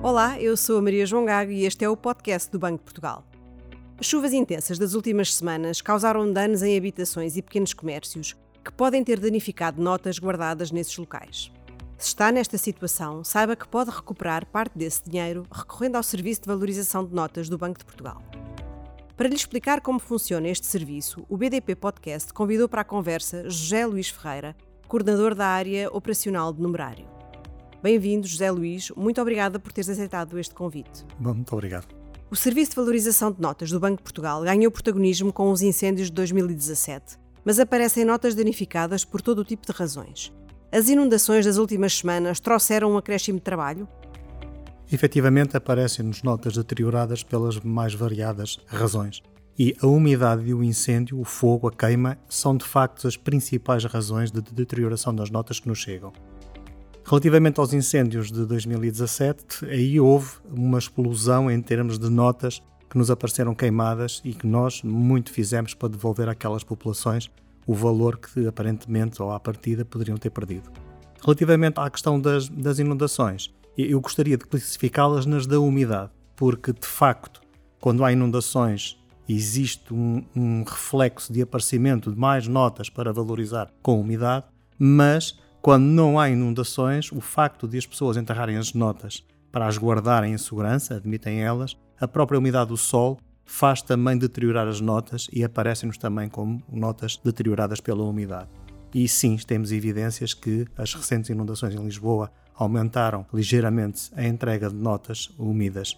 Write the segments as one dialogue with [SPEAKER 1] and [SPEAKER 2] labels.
[SPEAKER 1] Olá, eu sou a Maria João Gago e este é o podcast do Banco de Portugal. As chuvas intensas das últimas semanas causaram danos em habitações e pequenos comércios que podem ter danificado notas guardadas nesses locais. Se está nesta situação, saiba que pode recuperar parte desse dinheiro recorrendo ao Serviço de Valorização de Notas do Banco de Portugal. Para lhe explicar como funciona este serviço, o BDP Podcast convidou para a conversa José Luís Ferreira, coordenador da área operacional de numerário. Bem-vindo, José Luís. Muito obrigada por teres aceitado este convite.
[SPEAKER 2] Bom, muito obrigado.
[SPEAKER 1] O Serviço de Valorização de Notas do Banco de Portugal ganhou protagonismo com os incêndios de 2017, mas aparecem notas danificadas por todo o tipo de razões. As inundações das últimas semanas trouxeram um acréscimo de trabalho?
[SPEAKER 2] Efetivamente, aparecem-nos notas deterioradas pelas mais variadas razões. E a umidade e o incêndio, o fogo, a queima, são de facto as principais razões de deterioração das notas que nos chegam. Relativamente aos incêndios de 2017, aí houve uma explosão em termos de notas que nos apareceram queimadas e que nós muito fizemos para devolver àquelas populações o valor que aparentemente ou à partida poderiam ter perdido. Relativamente à questão das, das inundações, eu gostaria de classificá-las nas da umidade, porque de facto, quando há inundações, existe um, um reflexo de aparecimento de mais notas para valorizar com umidade, mas quando não há inundações, o facto de as pessoas enterrarem as notas para as guardarem em segurança, admitem elas, a própria umidade do sol faz também deteriorar as notas e aparecem-nos também como notas deterioradas pela umidade. E sim, temos evidências que as recentes inundações em Lisboa aumentaram ligeiramente a entrega de notas úmidas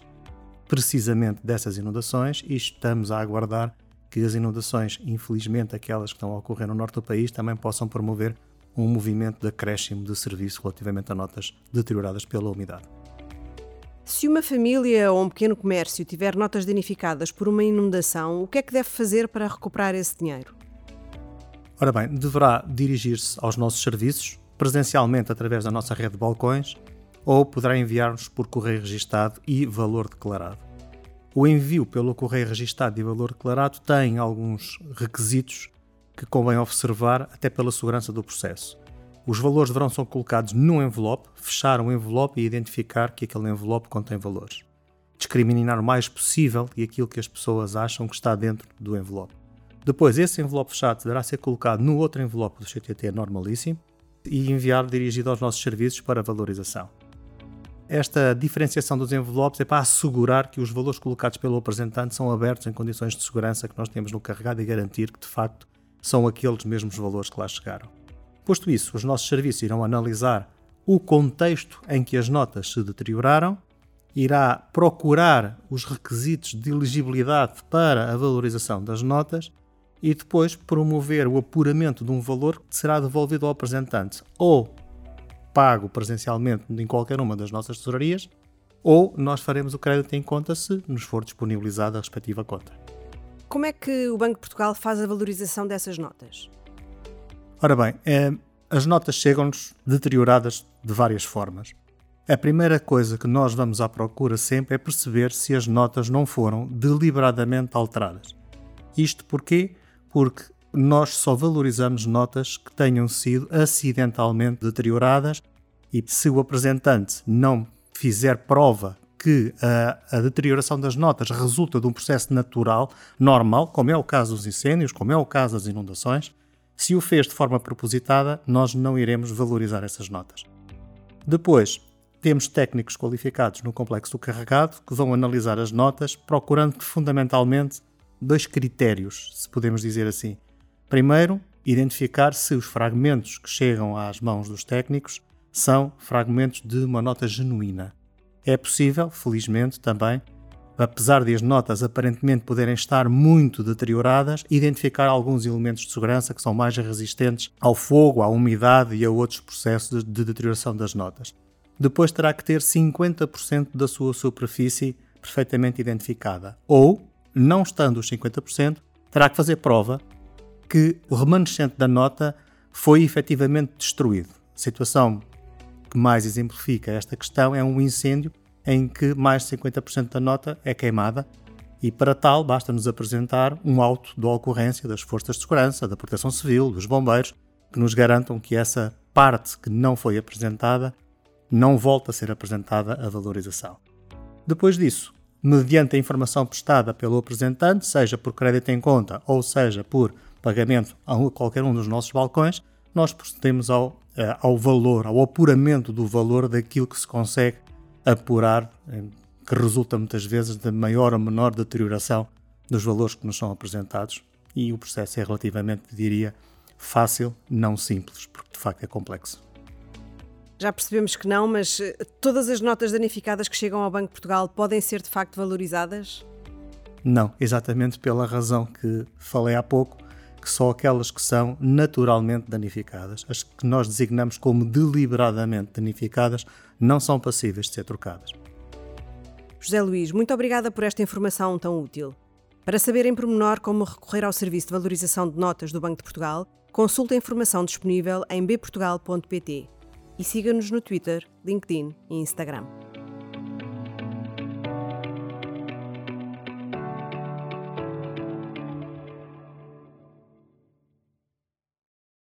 [SPEAKER 2] precisamente dessas inundações e estamos a aguardar que as inundações, infelizmente aquelas que estão a ocorrer no norte do país, também possam promover um movimento de acréscimo de serviço relativamente a notas deterioradas pela umidade.
[SPEAKER 1] Se uma família ou um pequeno comércio tiver notas danificadas por uma inundação, o que é que deve fazer para recuperar esse dinheiro?
[SPEAKER 2] Ora bem, deverá dirigir-se aos nossos serviços, presencialmente através da nossa rede de balcões, ou poderá enviar-nos por correio registado e valor declarado. O envio pelo correio registado e valor declarado tem alguns requisitos que convém observar até pela segurança do processo. Os valores deverão ser colocados num envelope, fechar o um envelope e identificar que aquele envelope contém valores. Discriminar o mais possível e aquilo que as pessoas acham que está dentro do envelope. Depois, esse envelope fechado deverá ser colocado no outro envelope do CTT normalíssimo e enviar dirigido aos nossos serviços para valorização. Esta diferenciação dos envelopes é para assegurar que os valores colocados pelo apresentante são abertos em condições de segurança que nós temos no carregado e garantir que, de facto, são aqueles mesmos valores que lá chegaram. Posto isso, os nossos serviços irão analisar o contexto em que as notas se deterioraram, irá procurar os requisitos de elegibilidade para a valorização das notas e depois promover o apuramento de um valor que será devolvido ao apresentante ou pago presencialmente em qualquer uma das nossas tesourarias ou nós faremos o crédito em conta se nos for disponibilizada a respectiva conta.
[SPEAKER 1] Como é que o Banco de Portugal faz a valorização dessas notas?
[SPEAKER 2] Ora bem, é, as notas chegam-nos deterioradas de várias formas. A primeira coisa que nós vamos à procura sempre é perceber se as notas não foram deliberadamente alteradas. Isto porquê? Porque nós só valorizamos notas que tenham sido acidentalmente deterioradas e se o apresentante não fizer prova que a, a, deterioração das notas resulta de um processo natural, normal, como é o caso dos incêndios, como é o caso das inundações, se o fez de forma propositada, nós não iremos valorizar essas notas. Depois, temos técnicos qualificados no complexo do carregado que vão analisar as notas, procurando fundamentalmente dois critérios, se podemos dizer assim. Primeiro, identificar se os fragmentos que chegam às mãos dos técnicos são fragmentos de uma nota genuína. É possível, felizmente também, apesar de as notas aparentemente poderem estar muito deterioradas, identificar alguns elementos de segurança que são mais resistentes ao fogo, à umidade e a outros processos de deterioração das notas. Depois terá que ter 50% da sua superfície perfeitamente identificada. Ou, não estando os 50%, terá que fazer prova que o remanescente da nota foi efetivamente destruído. Situação que mais exemplifica esta questão é um incêndio em que mais de 50% da nota é queimada e para tal basta-nos apresentar um auto de ocorrência das forças de segurança, da proteção civil, dos bombeiros, que nos garantam que essa parte que não foi apresentada não volta a ser apresentada à valorização. Depois disso, mediante a informação prestada pelo apresentante, seja por crédito em conta ou seja por pagamento a qualquer um dos nossos balcões, nós procedemos ao, ao valor, ao apuramento do valor daquilo que se consegue apurar, que resulta muitas vezes de maior ou menor deterioração dos valores que nos são apresentados. E o processo é relativamente, diria, fácil, não simples, porque de facto é complexo.
[SPEAKER 1] Já percebemos que não, mas eh, todas as notas danificadas que chegam ao Banco de Portugal podem ser de facto valorizadas?
[SPEAKER 2] Não, exatamente pela razão que falei há pouco, que só aquelas que são naturalmente danificadas, as que nós designamos como deliberadamente danificadas, não são passíveis de ser trocadas.
[SPEAKER 1] José Luís, muito obrigada por esta informação tão útil. Para saber em pormenor como recorrer ao Serviço de Valorização de Notas do Banco de Portugal, consulte a informação disponível em bportugal.pt e siga-nos no Twitter, LinkedIn e Instagram.